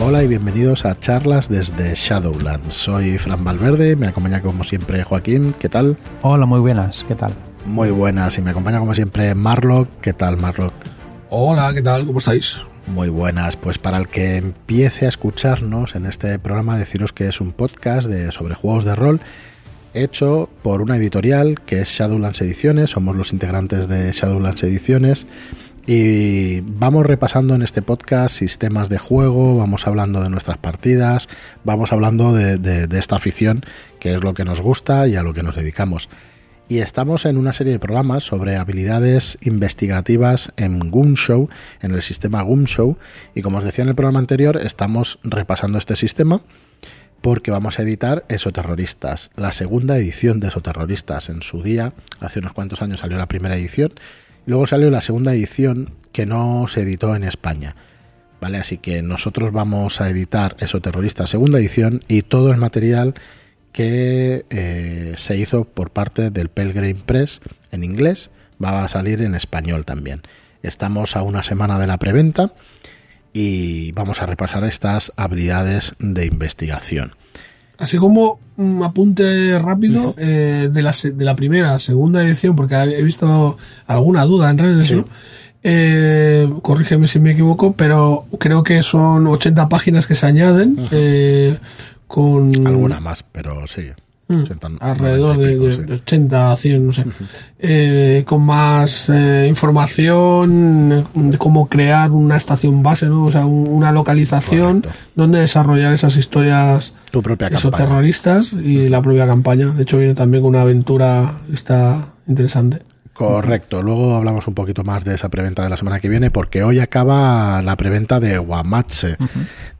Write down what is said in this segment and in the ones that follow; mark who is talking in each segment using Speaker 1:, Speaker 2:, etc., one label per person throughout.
Speaker 1: Hola y bienvenidos a charlas desde Shadowlands. Soy Fran Valverde, me acompaña como siempre Joaquín, ¿qué tal?
Speaker 2: Hola, muy buenas, ¿qué tal?
Speaker 1: Muy buenas y me acompaña como siempre Marlock, ¿qué tal Marlock?
Speaker 3: Hola, ¿qué tal? ¿Cómo estáis?
Speaker 1: Muy buenas, pues para el que empiece a escucharnos en este programa deciros que es un podcast de, sobre juegos de rol hecho por una editorial que es Shadowlands Ediciones, somos los integrantes de Shadowlands Ediciones y vamos repasando en este podcast sistemas de juego, vamos hablando de nuestras partidas, vamos hablando de, esta afición que es lo que nos gusta y a lo que nos dedicamos. Y estamos en una serie de programas sobre habilidades investigativas en Show, en el sistema Show. Y como os decía en el programa anterior, estamos repasando este sistema porque vamos a editar Esoterroristas, la segunda edición de Esoterroristas. En su día, hace unos cuantos años salió la primera edición Luego salió la segunda edición que no se editó en España. ¿Vale? Así que nosotros vamos a editar Eso Terrorista segunda edición y todo el material que eh, se hizo por parte del Pelgrim Press en inglés va a salir en español también. Estamos a una semana de la preventa y vamos a repasar estas habilidades de investigación.
Speaker 3: Así como un apunte rápido eh, de, la, de la primera, segunda edición, porque he visto alguna duda en redes, ¿no? Eh, corrígeme si me equivoco, pero creo que son 80 páginas que se añaden. Eh, con
Speaker 1: Alguna más, pero sí.
Speaker 3: Mm, alrededor de, 80 a 100, no sé. Eh, con más eh, información de cómo crear una estación base, ¿no? O sea, una localización donde desarrollar esas historias
Speaker 1: tu propia
Speaker 3: esos terroristas y la propia campaña. De hecho, viene también con una aventura está interesante.
Speaker 1: Correcto. Luego hablamos un poquito más de esa preventa de la semana que viene, porque hoy acaba la preventa de Guamatse.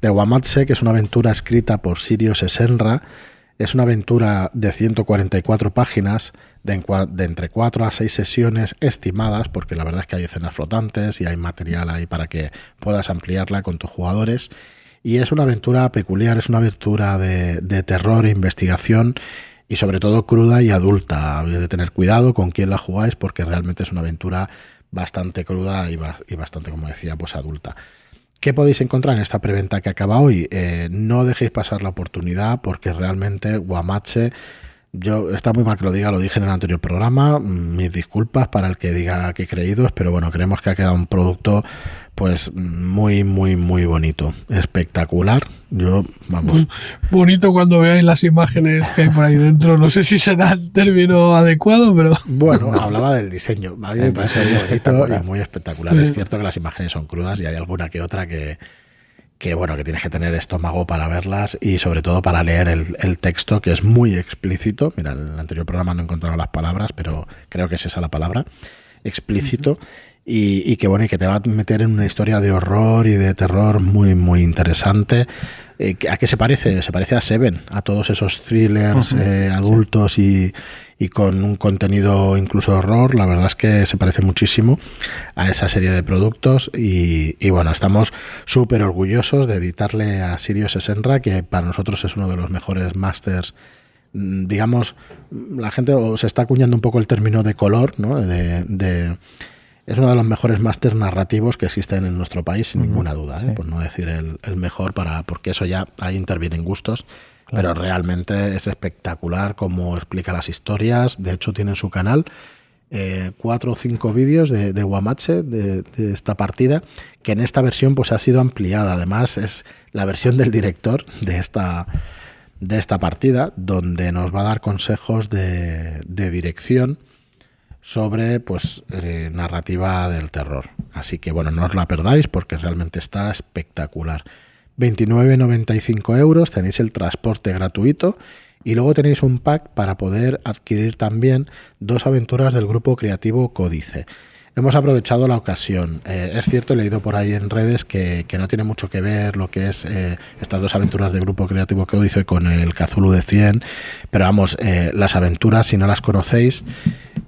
Speaker 1: De Guamatse, que es una aventura escrita por Sirio Sesenra es una aventura de 144 páginas, de, entre 4 a 6 sesiones estimadas, porque la verdad es que hay escenas flotantes y hay material ahí para que puedas ampliarla con tus jugadores. Y es una aventura peculiar, es una aventura de, terror e investigación y sobre todo cruda y adulta. Habéis de tener cuidado con quién la jugáis porque realmente es una aventura bastante cruda y, y bastante, como decía, pues adulta. ¿Qué podéis encontrar en esta preventa que acaba hoy? Eh, no dejéis pasar la oportunidad porque realmente Guamache, yo está muy mal que lo diga, lo dije en el anterior programa, mis disculpas para el que diga que he creído, pero bueno, creemos que ha quedado un producto pues muy, muy, muy bonito, espectacular. Yo, vamos.
Speaker 3: Bonito cuando veáis las imágenes que hay por ahí dentro. No sé si será el término adecuado, pero.
Speaker 1: Bueno, hablaba del diseño. A mí me parece muy bonito y muy espectacular. Es cierto que las imágenes son crudas y hay alguna que otra que, que bueno, que tienes que tener estómago para verlas y sobre todo para leer el, texto, que es muy explícito. Mira, en el anterior programa no he encontrado las palabras, pero creo que es esa la palabra. Explícito. Y, que bueno, y que te va a meter en una historia de horror y de terror muy, muy interesante. Eh, ¿A qué se parece? Se parece a Seven, a todos esos thrillers eh, adultos y, y, con un contenido incluso de horror. La verdad es que se parece muchísimo a esa serie de productos. Y, y bueno, estamos súper orgullosos de editarle a Sirius Senra, que para nosotros es uno de los mejores masters mm, digamos, la gente se está acuñando un poco el término de color, ¿no? de es uno de los mejores másters narrativos que existen en nuestro país, sin ninguna duda, ¿eh? por no decir el, mejor, para porque eso ya ahí intervienen gustos, pero realmente es espectacular cómo explica las historias. De hecho, tiene en su canal eh, cuatro o cinco vídeos de, Guamache, de, esta partida, que en esta versión pues ha sido ampliada. Además, es la versión del director de esta de esta partida, donde nos va a dar consejos de, de dirección sobre pues eh, narrativa del terror. Así que bueno, no os la perdáis porque realmente está espectacular. 29,95 euros, tenéis el transporte gratuito y luego tenéis un pack para poder adquirir también dos aventuras del grupo creativo Códice hemos aprovechado la ocasión. Eh, es cierto, he leído por ahí en redes que, no tiene mucho que ver lo que es eh, estas dos aventuras de Grupo Creativo que dice con el Cazulu de 100, pero vamos, eh, las aventuras, si no las conocéis,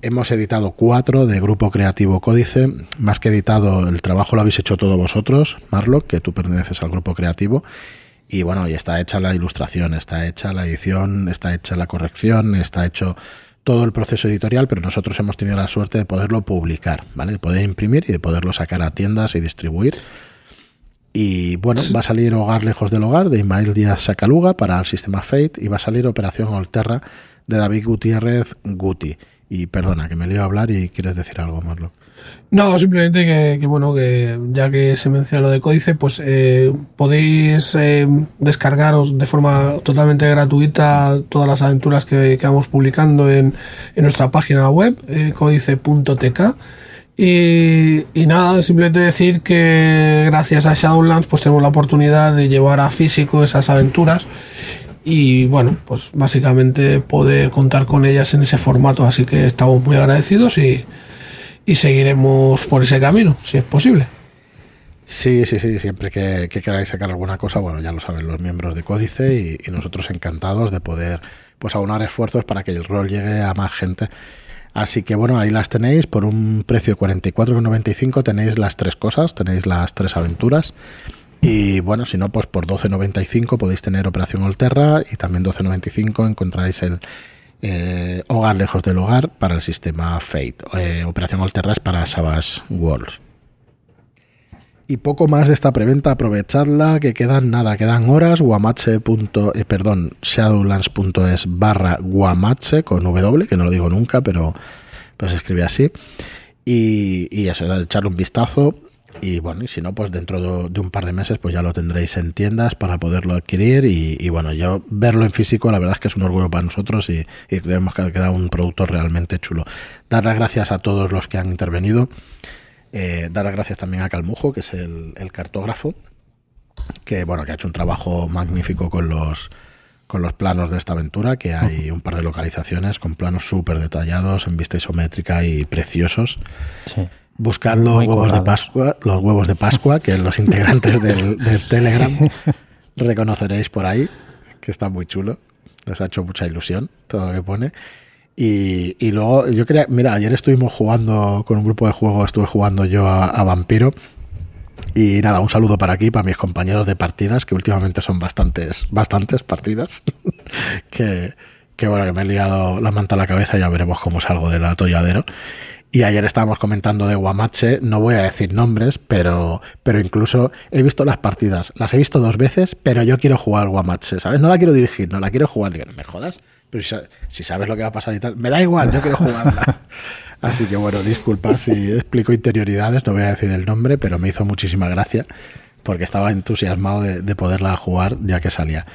Speaker 1: hemos editado cuatro de Grupo Creativo Códice, más que editado, el trabajo lo habéis hecho todos vosotros, Marlock, que tú perteneces al Grupo Creativo. Y bueno, y está hecha la ilustración, está hecha la edición, está hecha la corrección, está hecho todo el proceso editorial, pero nosotros hemos tenido la suerte de poderlo publicar, ¿vale? De poder imprimir y de poderlo sacar a tiendas y distribuir. Y bueno, va a salir Hogar Lejos del Hogar de Ismael Díaz Sacaluga para el sistema Fate y va a salir Operación Olterra de David Gutiérrez Guti. Y perdona, que me lío a hablar y quieres decir algo, Marlo.
Speaker 3: No, simplemente que, bueno, que ya que se menciona lo de códice, pues eh, podéis eh, descargaros de forma totalmente gratuita todas las aventuras que, vamos publicando en, nuestra página web, eh, códice.tk. Y, y, nada, simplemente decir que gracias a Shadowlands pues tenemos la oportunidad de llevar a físico esas aventuras y bueno, pues básicamente poder contar con ellas en ese formato, así que estamos muy agradecidos y, y seguiremos por ese camino, si es posible.
Speaker 1: Sí, sí, sí, siempre que, queráis sacar alguna cosa, bueno, ya lo saben los miembros de Códice y, nosotros encantados de poder pues aunar esfuerzos para que el rol llegue a más gente. Así que bueno, ahí las tenéis por un precio de 44,95 tenéis las tres cosas, tenéis las tres aventuras. Y bueno, si no, pues por 12,95 podéis tener Operación Olterra y también 12,95 encontráis el, eh, hogar lejos del hogar para el sistema Fate. Eh, Operación Alterras para Savage Worlds. Y poco más de esta preventa, aprovechadla, que quedan nada, quedan horas, guamache. Eh, perdón, shadowlands.es barra guamache con W, que no lo digo nunca, pero pues se escribe así. Y, y eso, echarle un vistazo. Y bueno, y si no, pues dentro de, un par de meses pues ya lo tendréis en tiendas para poderlo adquirir y, bueno, yo verlo en físico la verdad es que es un orgullo para nosotros y, creemos que ha quedado un producto realmente chulo. Dar las gracias a todos los que han intervenido, eh, dar las gracias también a Calmujo, que es el, cartógrafo, que bueno, que ha hecho un trabajo magnífico con los con los planos de esta aventura, que hay un par de localizaciones con planos súper detallados en vista isométrica y preciosos. Sí. Buscad los huevos de Pascua, los huevos de Pascua, que los integrantes del, Telegram reconoceréis por ahí, que está muy chulo. Les ha hecho mucha ilusión todo lo que pone. Y, y, luego yo quería, mira, ayer estuvimos jugando con un grupo de juego, estuve jugando yo a, Vampiro. Y nada, un saludo para aquí, para mis compañeros de partidas, que últimamente son bastantes, bastantes partidas. que, que bueno, que me he liado la manta a la cabeza, ya veremos cómo salgo del atolladero. Y ayer estábamos comentando de Guamache, no voy a decir nombres, pero, pero incluso he visto las partidas, las he visto dos veces, pero yo quiero jugar Guamache, ¿sabes? No la quiero dirigir, no la quiero jugar. Digo, me jodas, pero si, sabes lo que va a pasar y tal, me da igual, yo quiero jugarla. Así que bueno, disculpa si explico interioridades, no voy a decir el nombre, pero me hizo muchísima gracia porque estaba entusiasmado de, poderla jugar ya que salía.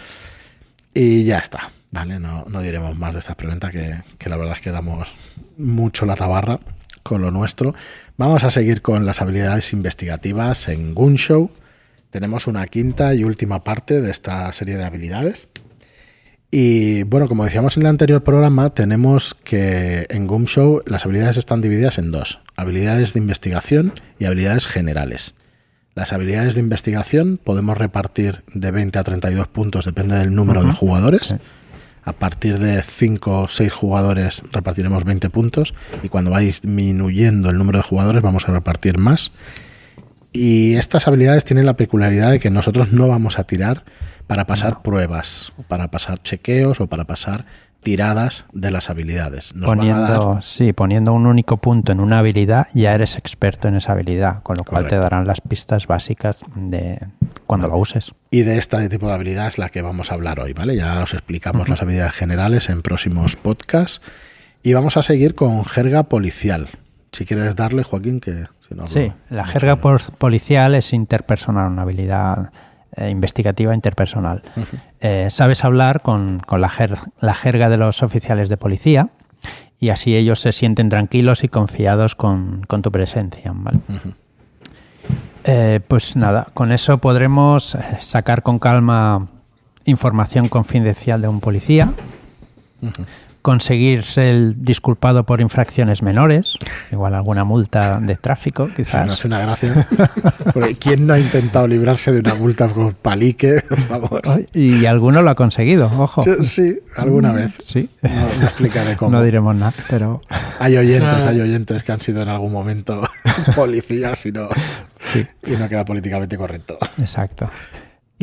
Speaker 1: Y ya está, ¿vale? No, no diremos más de estas preguntas que, que la verdad es que damos mucho la tabarra con lo nuestro. Vamos a seguir con las habilidades investigativas en Gunshow. Tenemos una quinta y última parte de esta serie de habilidades. Y bueno, como decíamos en el anterior programa, tenemos que en Gunshow las habilidades están divididas en dos: habilidades de investigación y habilidades generales. Las habilidades de investigación podemos repartir de 20 a 32 puntos, depende del número de jugadores. A partir de 5 o 6 jugadores repartiremos 20 puntos y cuando va disminuyendo el número de jugadores vamos a repartir más. Y estas habilidades tienen la peculiaridad de que nosotros no vamos a tirar para pasar pruebas, para pasar chequeos o para pasar tiradas de las habilidades.
Speaker 2: poniendo, Sí, poniendo un único punto en una habilidad, ya eres experto en esa habilidad, con lo cual te darán las pistas básicas de cuando la uses.
Speaker 1: Y de este tipo de habilidad es la que vamos a hablar hoy, ¿vale? Ya os explicamos las habilidades generales en próximos podcasts. Y vamos a seguir con jerga policial. Si quieres darle, Joaquín, que si no...
Speaker 2: Sí, la jerga policial es interpersonal, una habilidad eh, investigativa interpersonal. Eh, sabes hablar con, la, jerga de los oficiales de policía y así ellos se sienten tranquilos y confiados con, tu presencia. Eh, pues nada, con eso podremos sacar con calma información confidencial de un policía, conseguirse el disculpado por infracciones menores, igual alguna multa de tráfico, quizás.
Speaker 1: no es una gracia. ¿quién no ha intentado librarse de una multa con palique? Vamos.
Speaker 2: Y alguno lo ha conseguido, ojo.
Speaker 1: Sí, alguna mm, vez.
Speaker 2: Sí.
Speaker 1: No, explicaré cómo.
Speaker 2: No diremos nada, pero.
Speaker 1: Hay oyentes, hay oyentes que han sido en algún momento policías y no, sí. y no queda políticamente correcto.
Speaker 2: Exacto.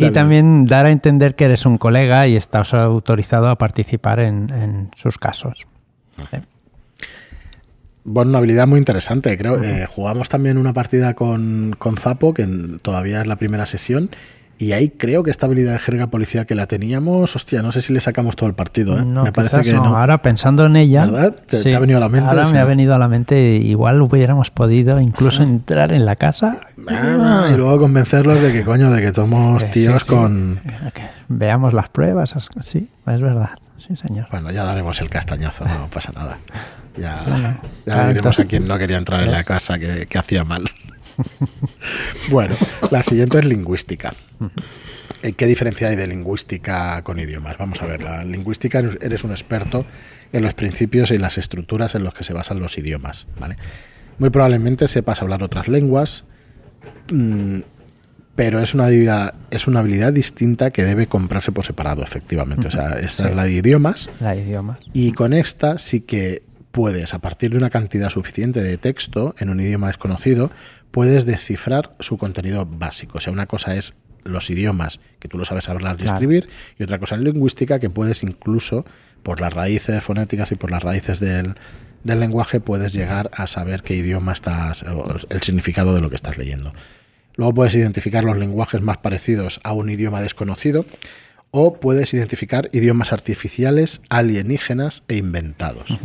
Speaker 2: Y también dar a entender que eres un colega y estás autorizado a participar en, sus casos.
Speaker 1: bueno, una habilidad muy interesante. Creo eh, jugamos también una partida con, con Zapo, que todavía es la primera sesión, y ahí creo que esta habilidad de jerga policial que la teníamos, hostia, no sé si le sacamos todo el partido. ¿eh?
Speaker 2: me parece que no. Ahora pensando en ella,
Speaker 1: ¿verdad? ¿Te, ha venido a la mente?
Speaker 2: Ahora me ha venido a la mente, igual hubiéramos podido incluso entrar en la casa
Speaker 1: ah, y luego convencerlos de que coño, de que somos tíos con.
Speaker 2: Veamos las pruebas, sí, es verdad. Sí, señor.
Speaker 1: Bueno, ya daremos el castañazo, no pasa nada. Ya, ya le diremos a quien no quería entrar en la casa que, que hacía mal. bueno, la siguiente es lingüística. Eh, ¿Qué diferencia hay de lingüística con idiomas? Vamos a ver, la lingüística eres un experto en los principios y las estructuras en los que se basan los idiomas. ¿vale? Muy probablemente sepas hablar otras lenguas, mm, pero es una, habilidad, es una habilidad distinta que debe comprarse por separado, efectivamente. O sea, esta es la de idiomas.
Speaker 2: La de idiomas.
Speaker 1: Y con esta sí que puedes, a partir de una cantidad suficiente de texto en un idioma desconocido, puedes descifrar su contenido básico. O sea, una cosa es los idiomas, que tú lo sabes hablar y escribir, y otra cosa es lingüística, que puedes incluso, por las raíces fonéticas y por las raíces del, del lenguaje, puedes llegar a saber qué idioma estás, el significado de lo que estás leyendo. Luego puedes identificar los lenguajes más parecidos a un idioma desconocido, o puedes identificar idiomas artificiales, alienígenas e inventados.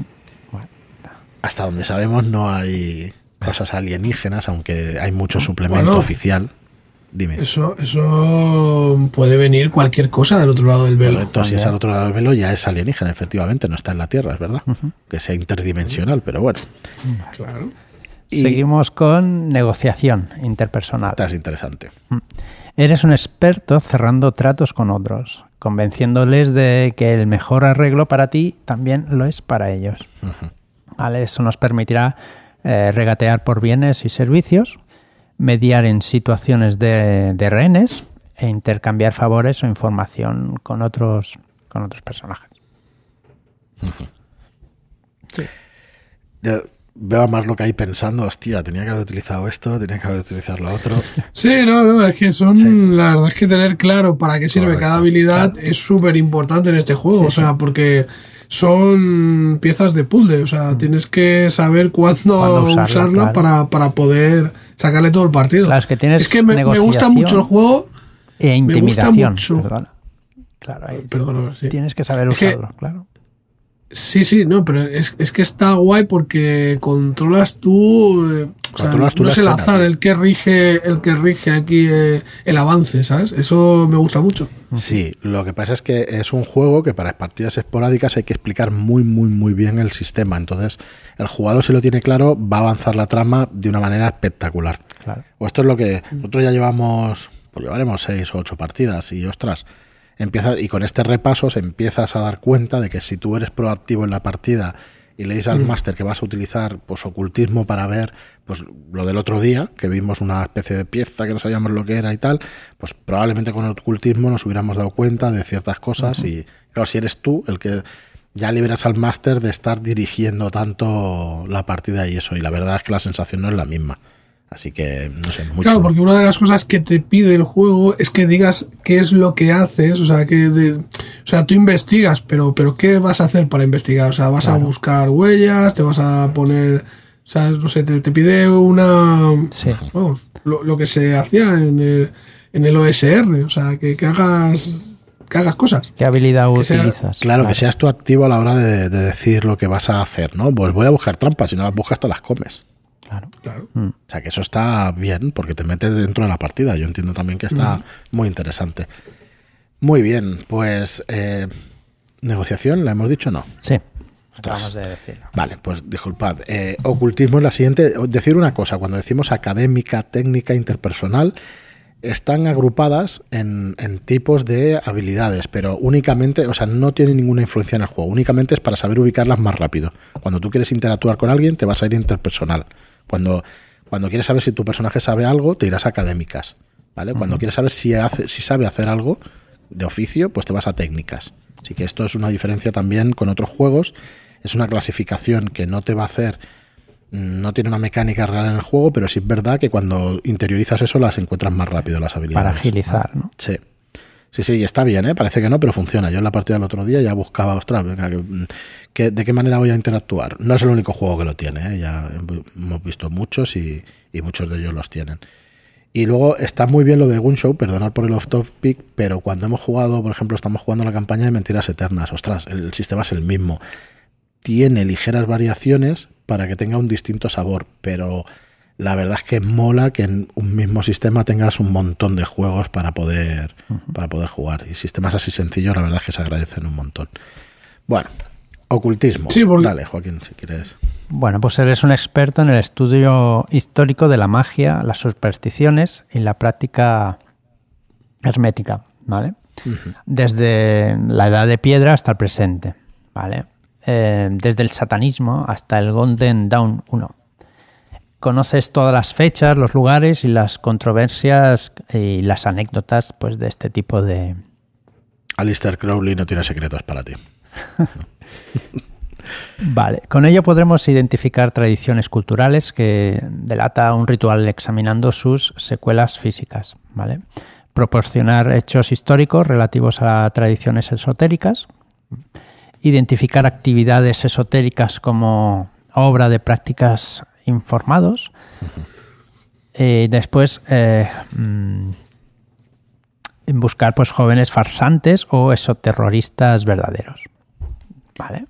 Speaker 1: Hasta donde sabemos no hay cosas alienígenas, aunque hay mucho suplemento oficial. Dime.
Speaker 3: Eso, eso puede venir cualquier cosa del otro lado del velo.
Speaker 1: Entonces, si es al otro lado del velo, ya es alienígena, efectivamente, no está en la Tierra, es verdad. Que sea interdimensional, pero bueno.
Speaker 3: Claro.
Speaker 2: Seguimos con negociación interpersonal.
Speaker 1: Esta es interesante.
Speaker 2: Eres un experto cerrando tratos con otros, convenciéndoles de que el mejor arreglo para ti también lo es para ellos. ¿Vale? Eso nos permitirá eh, regatear por bienes y servicios, mediar en situaciones de, rehenes e intercambiar favores o información con otros, con otros personajes.
Speaker 1: veo más lo que hay pensando, hostia, tenía que haber utilizado esto, tenía que haber utilizado lo otro.
Speaker 3: Sí, no, no, es que son, la verdad es que tener claro para qué sirve cada habilidad es súper importante en este juego, o sea, porque son piezas de puzzle, o sea, mm. tienes que saber cuándo, usarla, para, para, poder sacarle todo el partido.
Speaker 2: es que, tienes
Speaker 3: que me, gusta mucho el juego.
Speaker 2: E intimidación. Me gusta
Speaker 3: mucho.
Speaker 2: Claro, tienes que saber usarlo, claro.
Speaker 3: Sí, sí, no, pero es, es, que está guay porque controlas tú, eh, o sea, no es el azar el que rige, el que rige aquí eh, el avance, ¿sabes? Eso me gusta mucho.
Speaker 1: Sí, lo que pasa es que es un juego que para partidas esporádicas hay que explicar muy, muy, muy bien el sistema. Entonces, el jugador si lo tiene claro va a avanzar la trama de una manera espectacular.
Speaker 2: Claro.
Speaker 1: O esto es lo que nosotros ya llevamos, pues llevaremos seis o ocho partidas y ostras empieza, y con este repaso se empiezas a dar cuenta de que si tú eres proactivo en la partida y le dices al mm. máster que vas a utilizar pues ocultismo para ver pues lo del otro día, que vimos una especie de pieza que no sabíamos lo que era y tal, pues probablemente con el ocultismo nos hubiéramos dado cuenta de ciertas cosas y claro, si eres tú el que ya liberas al máster de estar dirigiendo tanto la partida y eso, y la verdad es que la sensación no es la misma. Así que, no sé, mucho.
Speaker 3: Claro, porque una de las cosas que te pide el juego es que digas qué es lo que haces, o sea, que o sea, tú investigas, pero, pero ¿qué vas a hacer para investigar? O sea, vas a buscar huellas, te vas a poner, o sea, no sé, te, pide una,
Speaker 2: sí.
Speaker 3: vamos, lo, que se hacía en el, en el OSR, o sea, que, hagas que hagas cosas.
Speaker 2: ¿Qué habilidad utilizas?
Speaker 1: claro, que seas tú activo a la hora de, de, decir lo que vas a hacer, ¿no? Pues voy a buscar trampas, si no las buscas, te las comes.
Speaker 2: Claro.
Speaker 1: Mm. O sea que eso está bien porque te metes dentro de la partida. Yo entiendo también que está mm. muy interesante. Muy bien, pues eh, negociación, ¿la hemos dicho no?
Speaker 2: Sí. Acabamos de decir.
Speaker 1: Vale, pues disculpad. Eh, ocultismo es la siguiente. Decir una cosa, cuando decimos académica, técnica, interpersonal, están agrupadas en, en, tipos de habilidades, pero únicamente, o sea, no tienen ninguna influencia en el juego. Únicamente es para saber ubicarlas más rápido. Cuando tú quieres interactuar con alguien, te vas a ir interpersonal. Cuando, cuando quieres saber si tu personaje sabe algo, te irás a académicas. ¿vale? Cuando quieres saber si, hace, si sabe hacer algo de oficio, pues te vas a técnicas. Así que esto es una diferencia también con otros juegos. Es una clasificación que no te va a hacer, mm, no tiene una mecánica real en el juego, pero sí es verdad que cuando interiorizas eso las encuentras más rápido las habilidades.
Speaker 2: Para agilizar, ¿no?
Speaker 1: Sí. Sí, sí, está bien, ¿eh? parece que no, pero funciona. Yo en la partida del otro día ya buscaba, ostras, ¿de qué manera voy a interactuar? No es el único juego que lo tiene, ¿eh? ya hemos visto muchos y, muchos de ellos los tienen. Y luego está muy bien lo de Gunshow, perdonad por el off topic, pero cuando hemos jugado, por ejemplo, estamos jugando la campaña de Mentiras Eternas, ostras, el sistema es el mismo. Tiene ligeras variaciones para que tenga un distinto sabor, pero la verdad es que mola que en un mismo sistema tengas un montón de juegos para poder, para poder jugar. Y sistemas así sencillos, la verdad es que se agradecen un montón. Bueno, ocultismo. Dale, Joaquín, si quieres.
Speaker 2: Bueno, pues eres un experto en el estudio histórico de la magia, las supersticiones y la práctica hermética, ¿vale? Desde la edad de piedra hasta el presente, ¿vale? Eh, desde el satanismo hasta el Golden Dawn 1 conoces todas las fechas, los lugares y las controversias y las anécdotas pues, de este tipo de...
Speaker 1: Alistair Crowley no tiene secretos para ti.
Speaker 2: vale, con ello podremos identificar tradiciones culturales que delata un ritual examinando sus secuelas físicas, ¿vale? Proporcionar hechos históricos relativos a tradiciones esotéricas, identificar actividades esotéricas como obra de prácticas informados. y después, eh, mm, buscar pues jóvenes farsantes o esoterroristas verdaderos. ¿Vale?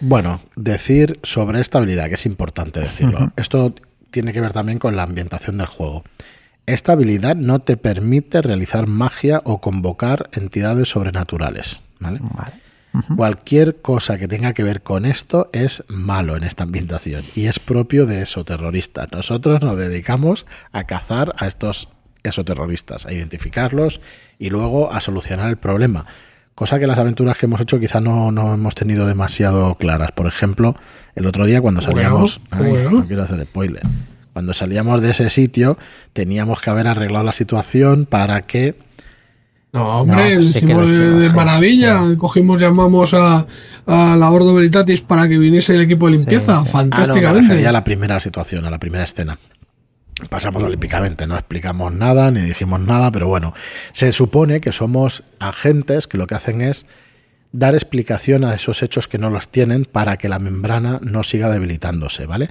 Speaker 1: Bueno, decir sobre esta habilidad, que es importante decirlo. Esto tiene que ver también con la ambientación del juego. Esta habilidad no te permite realizar magia o convocar entidades sobrenaturales. ¿vale? vale Cualquier cosa que tenga que ver con esto es malo en esta ambientación y es propio de esoterroristas. Nosotros nos dedicamos a cazar a estos esoterroristas, a identificarlos y luego a solucionar el problema. Cosa que las aventuras que hemos hecho quizás no, no hemos tenido demasiado claras. Por ejemplo, el otro día cuando salíamos... no quiero hacer spoiler. Cuando salíamos de ese sitio teníamos que haber arreglado la situación para que
Speaker 3: no, hombre, hicimos de, maravilla. Cogimos, llamamos a, la Ordo Veritatis para que viniese el equipo de limpieza. Fantásticamente.
Speaker 1: Ah, no, la primera situación, a la primera escena. Pasamos olímpicamente, no explicamos nada ni dijimos nada, pero bueno, se supone que somos agentes que lo que hacen es dar explicación a esos hechos que no los tienen para que la membrana no siga debilitándose, ¿vale?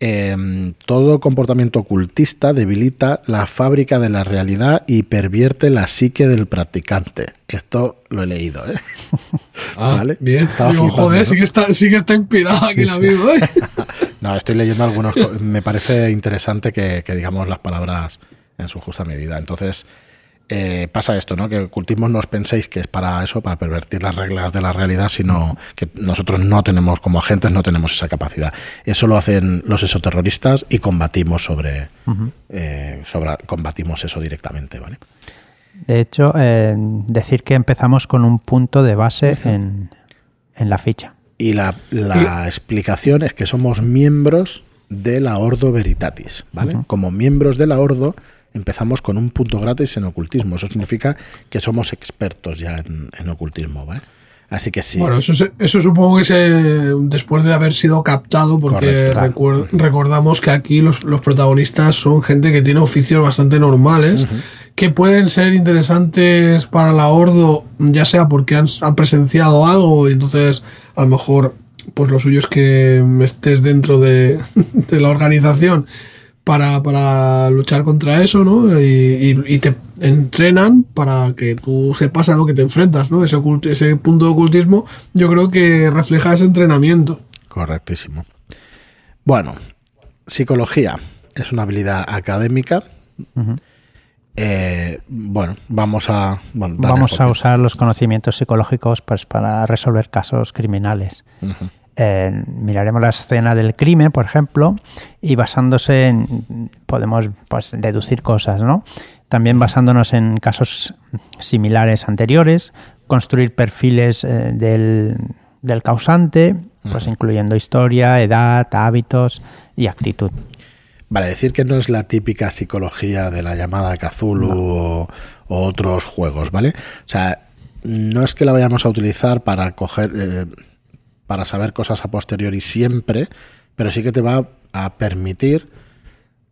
Speaker 1: Em, todo comportamiento ocultista debilita la fábrica de la realidad y pervierte la psique del practicante. Esto lo he leído, ¿eh?
Speaker 3: Ah, ¿Vale? Bien. joder, sí, que está, sí que está inspirado aquí el amigo, ¿eh?
Speaker 1: no, estoy leyendo algunos. Me parece interesante que, que digamos las palabras en su justa medida. Entonces, eh, pasa esto, ¿no? Que ocultismo no os penséis que es para eso, para pervertir las reglas de la realidad, sino que nosotros no tenemos, como agentes, no tenemos esa capacidad. Eso lo hacen los esoterroristas y combatimos sobre, eh, sobre combatimos eso directamente, ¿vale?
Speaker 2: De hecho, eh, decir que empezamos con un punto de base en, la ficha.
Speaker 1: Y la, explicación es que somos miembros de la Ordo Veritatis, ¿vale? Como miembros de la Ordo empezamos con un punto gratis en ocultismo. Eso significa que somos expertos ya en, ocultismo, ¿vale? Así que sí.
Speaker 3: Bueno, eso, eso supongo que es después de haber sido captado, porque recordamos que aquí los, protagonistas son gente que tiene oficios bastante normales, que pueden ser interesantes para la Ordo, ya sea porque han, han, presenciado algo y entonces a lo mejor pues lo suyo es que estés dentro de, de la organización para, para luchar contra eso, ¿no? Y, te entrenan para que tú sepas a lo que te enfrentas, ¿no? Ese, ese punto de ocultismo yo creo que refleja ese entrenamiento.
Speaker 1: Correctísimo. Bueno, psicología es una habilidad académica. Eh, bueno, vamos a...
Speaker 2: vamos a usar los conocimientos psicológicos pues, para resolver casos criminales miraremos la escena del crimen, por ejemplo, y basándose en, podemos pues, deducir cosas, ¿no? También basándonos en casos similares anteriores, construir perfiles eh, del, causante, pues incluyendo historia, edad, hábitos y actitud.
Speaker 1: Vale, decir que no es la típica psicología de la llamada Cthulhu o, otros juegos, ¿vale? O sea, no es que la vayamos a utilizar para coger... Eh, para saber cosas a posteriori siempre, pero sí que te va a permitir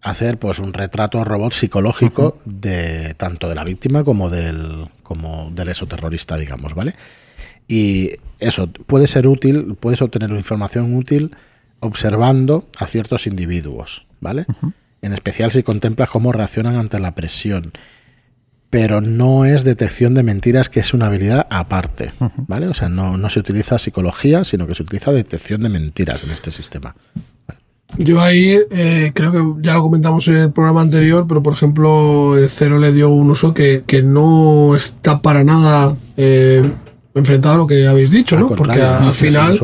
Speaker 1: hacer pues un retrato robot psicológico de tanto de la víctima como del como del exoterrorista, digamos, ¿vale? Y eso puede ser útil, puedes obtener información útil observando a ciertos individuos, ¿vale? En especial si contemplas cómo reaccionan ante la presión. Pero no es detección de mentiras, que es una habilidad aparte, ¿vale? O sea, no, no se utiliza psicología, sino que se utiliza detección de mentiras en este sistema.
Speaker 3: Yo ahí eh, creo que ya lo comentamos en el programa anterior, pero por ejemplo, el Cero le dio un uso que, que no está para nada eh, enfrentado a lo que habéis dicho, ¿no? Porque al final,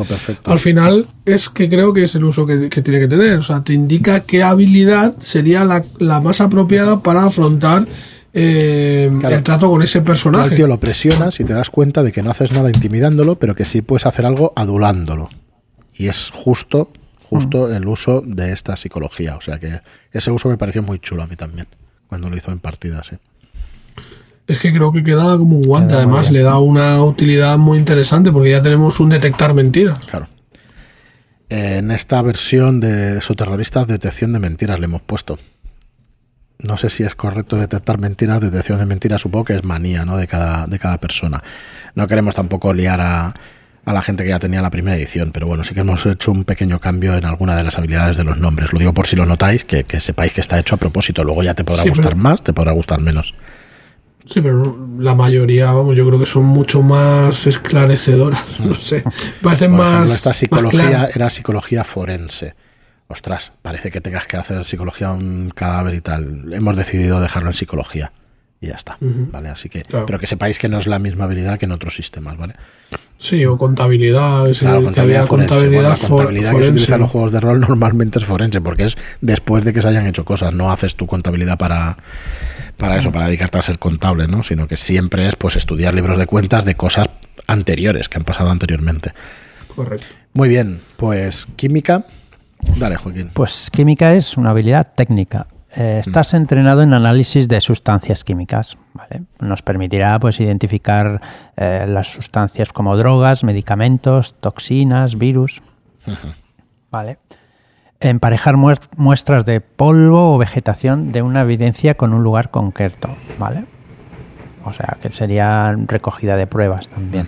Speaker 3: al final es que creo que es el uso que, tiene que tener. O sea, te indica qué habilidad sería la, la más apropiada para afrontar eh, el trato con ese personaje. El
Speaker 1: tío lo presionas y te das cuenta de que no haces nada intimidándolo, pero que sí puedes hacer algo adulándolo. Y es justo justo mm. el uso de esta psicología. O sea que ese uso me pareció muy chulo a mí también, cuando lo hizo en partidas.
Speaker 3: Es que creo que queda como un guante, además le da una utilidad muy interesante porque ya tenemos un detectar mentiras.
Speaker 1: Claro. En esta versión de terroristas detección de mentiras le hemos puesto. No sé si es correcto detectar mentiras, detección de mentiras, supongo que es manía ¿no? de, cada, de cada persona. No queremos tampoco liar a, a la gente que ya tenía la primera edición, pero bueno, sí que hemos hecho un pequeño cambio en alguna de las habilidades de los nombres. Lo digo por si lo notáis, que, sepáis que está hecho a propósito. Luego ya te podrá gustar más, te podrá gustar menos.
Speaker 3: Sí, pero la mayoría, vamos, yo creo que son mucho más esclarecedoras. No sé, parecen más.
Speaker 1: esta psicología era psicología forense. Ostras, parece que tengas que hacer psicología a un cadáver y tal. Hemos decidido dejarlo en psicología y ya está, ¿vale? Así que, pero que sepáis que no es la misma habilidad que en otros sistemas, ¿vale?
Speaker 3: Sí, o contabilidad.
Speaker 1: claro, contabilidad, contabilidad, la contabilidad que se utiliza en los juegos de rol normalmente es forense, porque es después de que se hayan hecho cosas. No haces tu contabilidad para, para eso, para dedicarte a ser contable, ¿no? Sino que siempre es pues estudiar libros de cuentas de cosas anteriores, que han pasado anteriormente.
Speaker 3: Correcto.
Speaker 1: Muy bien, pues química. Dale, Joaquín.
Speaker 2: Pues química es una habilidad técnica. Eh, estás entrenado en análisis de sustancias químicas. Nos permitirá pues, identificar eh, las sustancias como drogas, medicamentos, toxinas, virus. ¿Vale? Emparejar muestras de polvo o vegetación de una evidencia con un lugar concreto. ¿Vale? O sea, que sería recogida de pruebas también.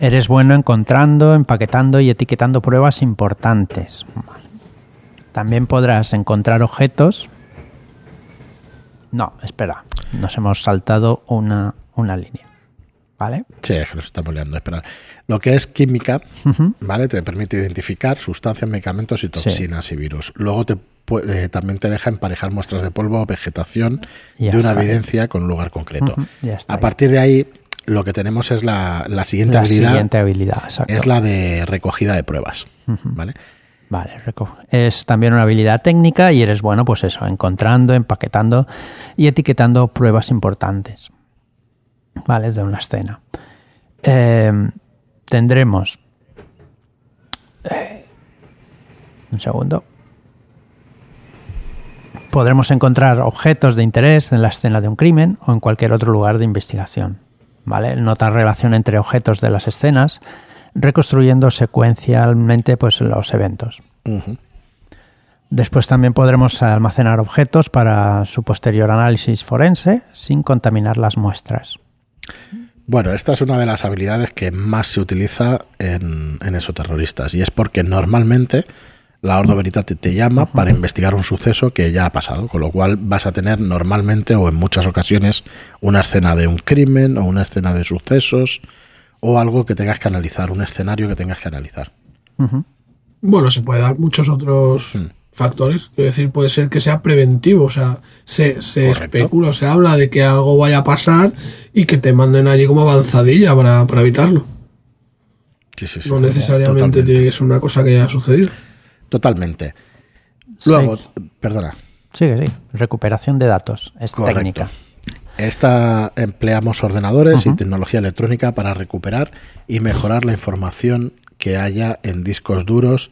Speaker 2: Eres bueno encontrando, empaquetando y etiquetando pruebas importantes. También podrás encontrar objetos. No, espera, nos hemos saltado una, línea. ¿Vale?
Speaker 1: Sí, es que nos estamos liando. Esperar. Lo que es química, ¿vale? Te permite identificar sustancias, medicamentos y toxinas y virus. Luego te eh, también te deja emparejar muestras de polvo o vegetación de una evidencia con un lugar concreto. A partir de ahí, lo que tenemos es la, siguiente habilidad.
Speaker 2: Siguiente habilidad
Speaker 1: Es la de recogida de pruebas. ¿Vale?
Speaker 2: Vale, es también una habilidad técnica y eres bueno, pues eso, encontrando, empaquetando y etiquetando pruebas importantes. Vale, de una escena. Em, tendremos. Eh, un segundo. Podremos encontrar objetos de interés en la escena de un crimen o en cualquier otro lugar de investigación. ¿Vale? Notar relación entre objetos de las escenas reconstruyendo secuencialmente pues, los eventos. Después también podremos almacenar objetos para su posterior análisis forense sin contaminar las muestras.
Speaker 1: Bueno, esta es una de las habilidades que más se utiliza en, en terroristas y es porque normalmente la Ordo Veritate te llama para investigar un suceso que ya ha pasado, con lo cual vas a tener normalmente o en muchas ocasiones una escena de un crimen o una escena de sucesos o algo que tengas que analizar, un escenario que tengas que analizar.
Speaker 3: Bueno, se puede dar muchos otros hmm. factores. Quiero decir, puede ser que sea preventivo, o sea, se, se especula, se habla de que algo vaya a pasar y que te manden allí como avanzadilla para, evitarlo.
Speaker 1: Sí, sí, sí,
Speaker 3: no necesariamente tiene que ser una cosa que haya sucedido.
Speaker 1: Totalmente. Luego, perdona.
Speaker 2: Sí, sí. Recuperación de datos. Es técnica.
Speaker 1: Esta empleamos ordenadores y tecnología electrónica para recuperar y mejorar la información que haya en discos duros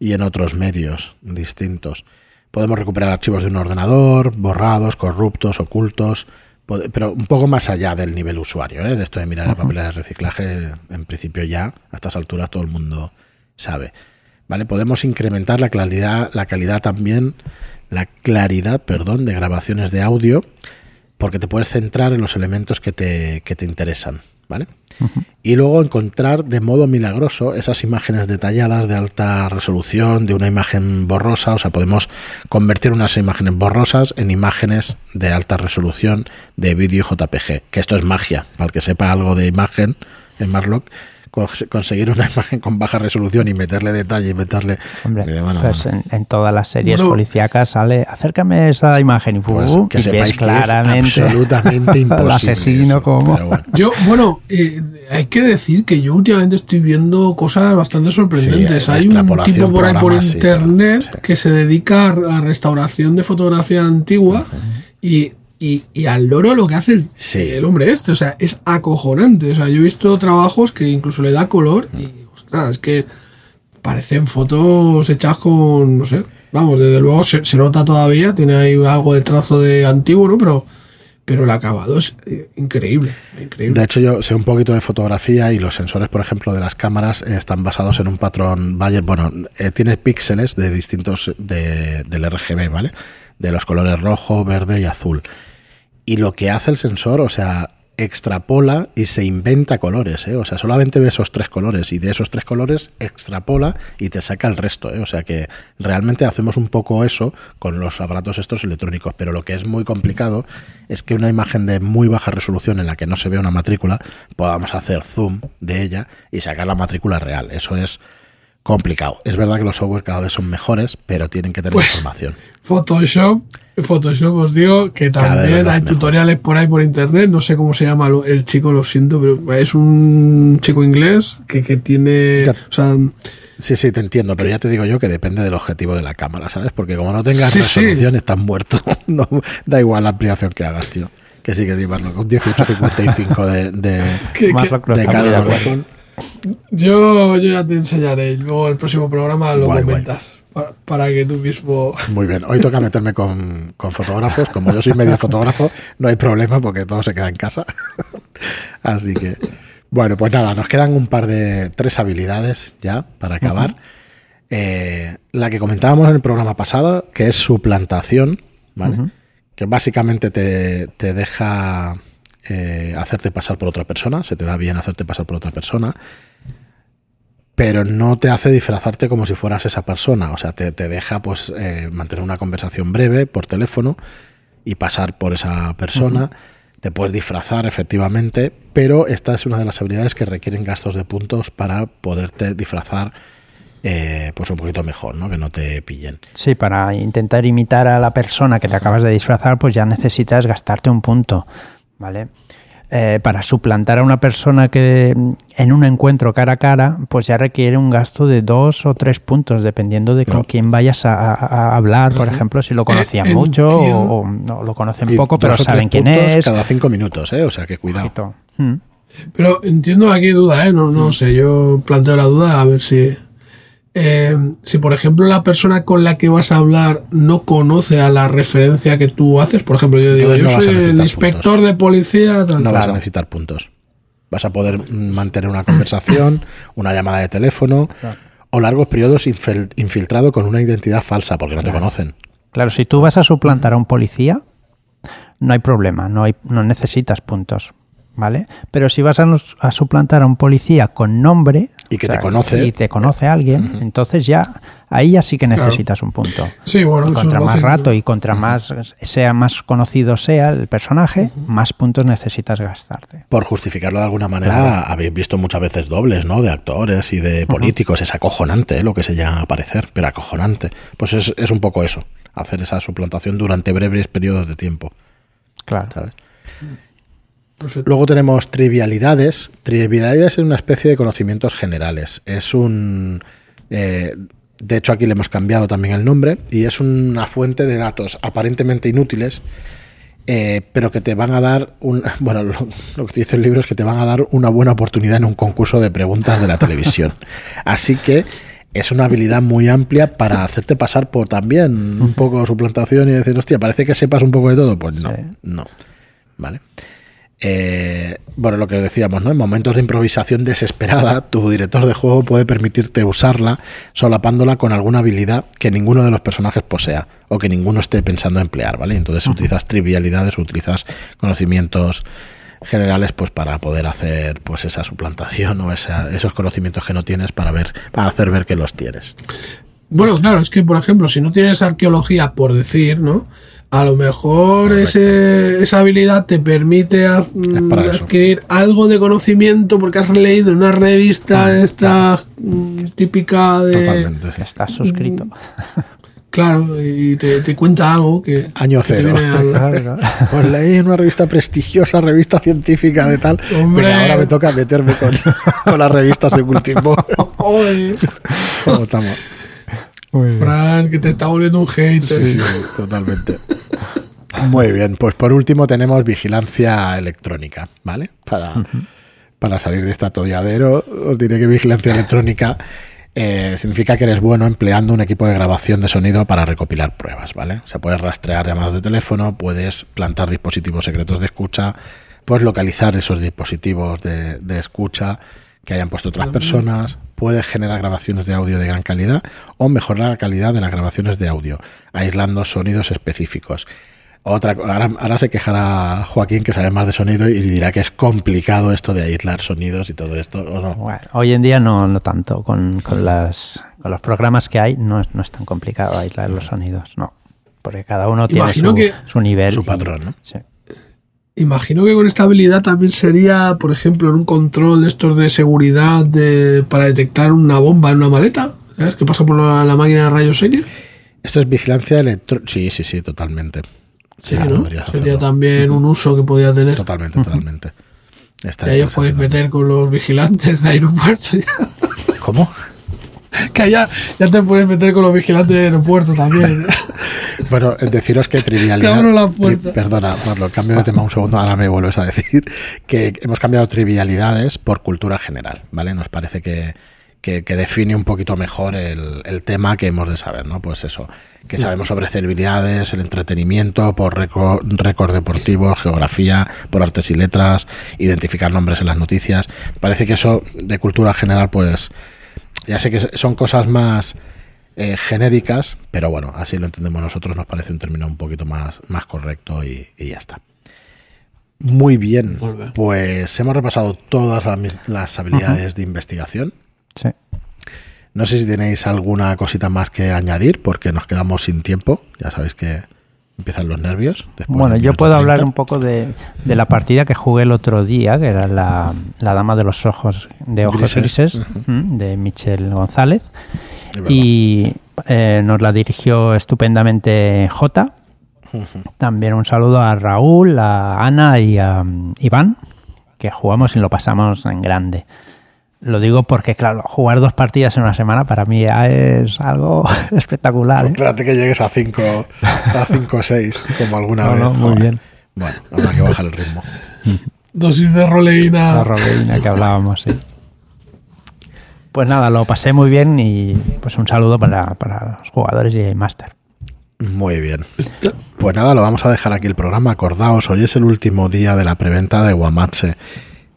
Speaker 1: y en otros medios distintos. Podemos recuperar archivos de un ordenador, borrados, corruptos, ocultos, pero un poco más allá del nivel usuario. ¿eh? De esto de mirar el papel de reciclaje, en principio ya, a estas alturas todo el mundo sabe. ¿Vale? Podemos incrementar la claridad, la calidad también, la claridad, perdón, de grabaciones de audio, porque te puedes centrar en los elementos que te, que te interesan, ¿vale? Y luego encontrar de modo milagroso esas imágenes detalladas de alta resolución, de una imagen borrosa, o sea, podemos convertir unas imágenes borrosas en imágenes de alta resolución de vídeo JPG, que esto es magia, para el que sepa algo de imagen en Marlock conseguir una imagen con baja resolución y meterle detalle y meterle...
Speaker 2: Hombre, pues En, todas las series policíacas sale, acércame esa imagen y, pues, que y ves claramente
Speaker 1: absolutamente imposible
Speaker 2: el asesino como...
Speaker 3: Yo, bueno, eh, hay que decir que yo últimamente estoy viendo cosas bastante sorprendentes. hay un tipo por ahí por internet que se dedica a restauración de fotografía antigua y y, al loro lo que hace el, el, hombre este, o sea, es acojonante. O sea, yo he visto trabajos que incluso le da color y, ostras, es que parecen fotos hechas con, no sé, vamos, desde luego se, nota todavía, tiene ahí algo de trazo de antiguo, ¿no? Pero, pero el acabado es eh, increíble, increíble.
Speaker 1: De hecho, yo sé un poquito de fotografía y los sensores, por ejemplo, de las cámaras están basados en un patrón Bayer. Bueno, eh, tiene píxeles de distintos de, del RGB, ¿vale? De los colores rojo, verde y azul y lo que hace el sensor, o sea, extrapola y se inventa colores, ¿eh? o sea, solamente ve esos tres colores y de esos tres colores extrapola y te saca el resto, ¿eh? o sea que realmente hacemos un poco eso con los aparatos estos electrónicos, pero lo que es muy complicado es que una imagen de muy baja resolución en la que no se ve una matrícula podamos hacer zoom de ella y sacar la matrícula real, eso es complicado. Es verdad que los software cada vez son mejores, pero tienen que tener
Speaker 3: pues,
Speaker 1: información.
Speaker 3: Photoshop, Photoshop os digo que también hay tutoriales por ahí por internet, no sé cómo se llama el chico, lo siento, pero es un chico inglés que, tiene...
Speaker 1: sí, sí, te entiendo, pero ya te digo yo que depende del objetivo de la cámara, ¿sabes? Porque como no tengas resolución, estás muerto. no, da igual la ampliación que hagas, tío. Que sí que llevarlo con 1855 de, de, de, cada
Speaker 3: yo, yo ya te enseñaré. Luego el próximo programa lo comentas. Para, que tú mismo.
Speaker 1: Muy bien. Hoy toca meterme con, fotógrafos. Como yo soy medio fotógrafo, no hay problema porque todo se queda en casa. Así que. Bueno, pues nada, nos quedan un par de tres habilidades ya para acabar. Eh, la que comentábamos en el programa pasado, que es suplantación, ¿vale? Que básicamente te, te deja eh, hacerte pasar por otra persona, se te da bien hacerte pasar por otra persona, pero no te hace disfrazarte como si fueras esa persona, o sea, te, deja pues eh, mantener una conversación breve por teléfono y pasar por esa persona. Te puedes disfrazar efectivamente, pero esta es una de las habilidades que requieren gastos de puntos para poderte disfrazar eh, pues un poquito mejor, ¿no? Que no te pillen.
Speaker 2: Sí, para intentar imitar a la persona que te acabas de disfrazar, pues ya necesitas gastarte un punto. ¿Vale? Eh, para suplantar a una persona que en un encuentro cara a cara, pues ya requiere un gasto de dos o tres puntos, dependiendo de con quién vayas a, hablar, por ejemplo, si lo conocían eh, mucho o, no lo conocen poco, pero saben quién es.
Speaker 1: Cada cinco minutos, ¿eh? o sea que cuidado.
Speaker 3: Mm. Pero entiendo aquí duda, ¿eh? no, no sé, yo planteo la duda a ver si eh, si por ejemplo la persona con la que vas a hablar no conoce a la referencia que tú haces, por ejemplo, yo digo, yo soy el inspector de policía.
Speaker 1: no vas a necesitar puntos. Vas a poder mantener una conversación, una llamada de teléfono o largos periodos infiltrado con una identidad falsa porque no te conocen.
Speaker 2: Claro, si tú vas a suplantar a un policía, no hay problema, no, hay, no necesitas puntos. ¿vale? Pero si vas a, suplantar a un policía con nombre
Speaker 1: y que te conoce
Speaker 2: y te conoce alguien, entonces ya ahí ya sí que necesitas un punto.
Speaker 3: Sí, bueno,
Speaker 2: y contra más rato y contra más sea más conocido sea el personaje, más puntos necesitas gastarte.
Speaker 1: Por justificarlo de alguna manera, habéis visto muchas veces dobles, ¿no? De actores y de políticos, es acojonante ¿eh? lo que se llama a aparecer, pero acojonante. Pues es, es un poco eso, hacer esa suplantación durante breves periodos de tiempo.
Speaker 2: Claro.
Speaker 1: ¿sabes? Luego tenemos trivialidades. Trivialidades es una especie de conocimientos generales. Es un... Eh, de hecho, aquí le hemos cambiado también el nombre y es una fuente de datos aparentemente inútiles, eh, pero que te van a dar un... Bueno, lo, que dice el libro es que te van a dar una buena oportunidad en un concurso de preguntas de la televisión. Así que es una habilidad muy amplia para hacerte pasar por también un poco suplantación y decir, hostia, parece que sepas un poco de todo. Pues no, no. ¿Vale? Eh, bueno, lo que decíamos, ¿no? En momentos de improvisación desesperada, tu director de juego puede permitirte usarla solapándola con alguna habilidad que ninguno de los personajes posea o que ninguno esté pensando emplear, ¿vale? Entonces utilizas trivialidades, utilizas conocimientos generales pues para poder hacer pues esa suplantación o esos conocimientos que no tienes para ver para hacer ver que los tienes.
Speaker 3: Bueno, claro, es que por ejemplo, si no tienes arqueología por decir, ¿no? A lo mejor ese, esa habilidad te permite mm, adquirir algo de conocimiento porque has leído en una revista mm, esta mm, típica de...
Speaker 2: Totalmente. Estás suscrito.
Speaker 3: Claro, y te, cuenta algo que...
Speaker 1: Año cero. Pues leí en una revista prestigiosa, revista científica de tal, Hombre. pero ahora me toca meterme con, con las revistas de cultivo. ¿Cómo estamos?
Speaker 3: Frank, que te está volviendo un hater.
Speaker 1: Sí, sí, totalmente. Muy bien, pues por último tenemos vigilancia electrónica, ¿vale? Para, para salir de este atolladero, os diré que vigilancia electrónica eh, significa que eres bueno empleando un equipo de grabación de sonido para recopilar pruebas, ¿vale? O sea, puedes rastrear llamadas de teléfono, puedes plantar dispositivos secretos de escucha, puedes localizar esos dispositivos de, de escucha que hayan puesto otras personas, puedes generar grabaciones de audio de gran calidad o mejorar la calidad de las grabaciones de audio, aislando sonidos específicos. Otra, ahora, se quejará Joaquín que sabe más de sonido y dirá que es complicado esto de aislar sonidos y todo esto.
Speaker 2: hoy en día no, no tanto. Con, con, las, con los programas que hay no, no es tan complicado aislar los sonidos, no. Porque cada uno tiene su, su, nivel.
Speaker 1: Su patrón, ¿no?
Speaker 3: Imagino que con esta habilidad también sería, por ejemplo, en un control de estos de seguridad de, para detectar una bomba en una maleta. ¿Sabes? Que pasa por la, máquina de rayos X.
Speaker 1: Esto es vigilancia electrónica. Sí, sí, sí, totalmente.
Speaker 3: Sí, Sería también un uso que podía tener.
Speaker 1: Totalmente, totalmente.
Speaker 3: y ahí os podéis meter con los vigilantes de aeropuertos.
Speaker 1: ¿Cómo?
Speaker 3: que allá ya te puedes meter con los vigilantes de aeropuerto también.
Speaker 1: bueno, deciros que trivialidad. perdona, lo cambio de tema un segundo, ahora me vuelves a decir que hemos cambiado trivialidades por cultura general, ¿vale? Nos parece que, que, define un poquito mejor el, el, tema que hemos de saber, ¿no? Pues eso, que sabemos sobre celebridades, el entretenimiento, por récord deportivos, geografía, por artes y letras, identificar nombres en las noticias. Parece que eso de cultura general, pues ya sé que son cosas más eh, genéricas, pero bueno, así lo entendemos nosotros, nos parece un término un poquito más, más correcto y, ya está. Muy bien, pues hemos repasado todas las, habilidades de investigación.
Speaker 2: Sí.
Speaker 1: No sé si tenéis alguna cosita más que añadir, porque nos quedamos sin tiempo. Ya sabéis que empiezan los nervios.
Speaker 2: Bueno, yo puedo hablar un poco de, la partida que jugué el otro día, que era la, Dama de los Ojos de Ojos Grises, de Michel González. Y eh, nos la dirigió estupendamente J. También un saludo a Raúl, a Ana y a mm, Iván, que jugamos y lo pasamos en grande. Lo digo porque, claro, jugar dos partidas en una semana para mí ya es algo espectacular. ¿eh?
Speaker 1: Espérate que llegues a 5 a cinco o 6, como alguna vez.
Speaker 2: No, muy bien.
Speaker 1: Bueno, habrá que bajar el ritmo.
Speaker 3: Dosis de roleína.
Speaker 2: La roleína que hablábamos, sí. Pues nada, lo pasé muy bien y pues un saludo para, para los jugadores y el máster.
Speaker 1: Muy bien. Pues nada, lo vamos a dejar aquí el programa. Acordaos, hoy es el último día de la preventa de Guamache.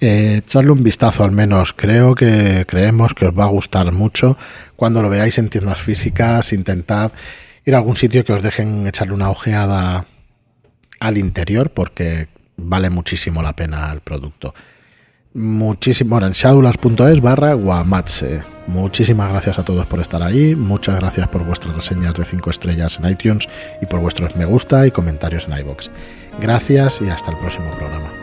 Speaker 1: Eh, echarle un vistazo al menos. Creo que creemos que os va a gustar mucho. Cuando lo veáis en tiendas físicas, intentad ir a algún sitio que os dejen echarle una ojeada al interior porque vale muchísimo la pena el producto. En barra guamatse. Muchísimas gracias a todos por estar ahí. Muchas gracias por vuestras reseñas de 5 estrellas en iTunes y por vuestros me gusta y comentarios en iBox. Gracias y hasta el próximo programa.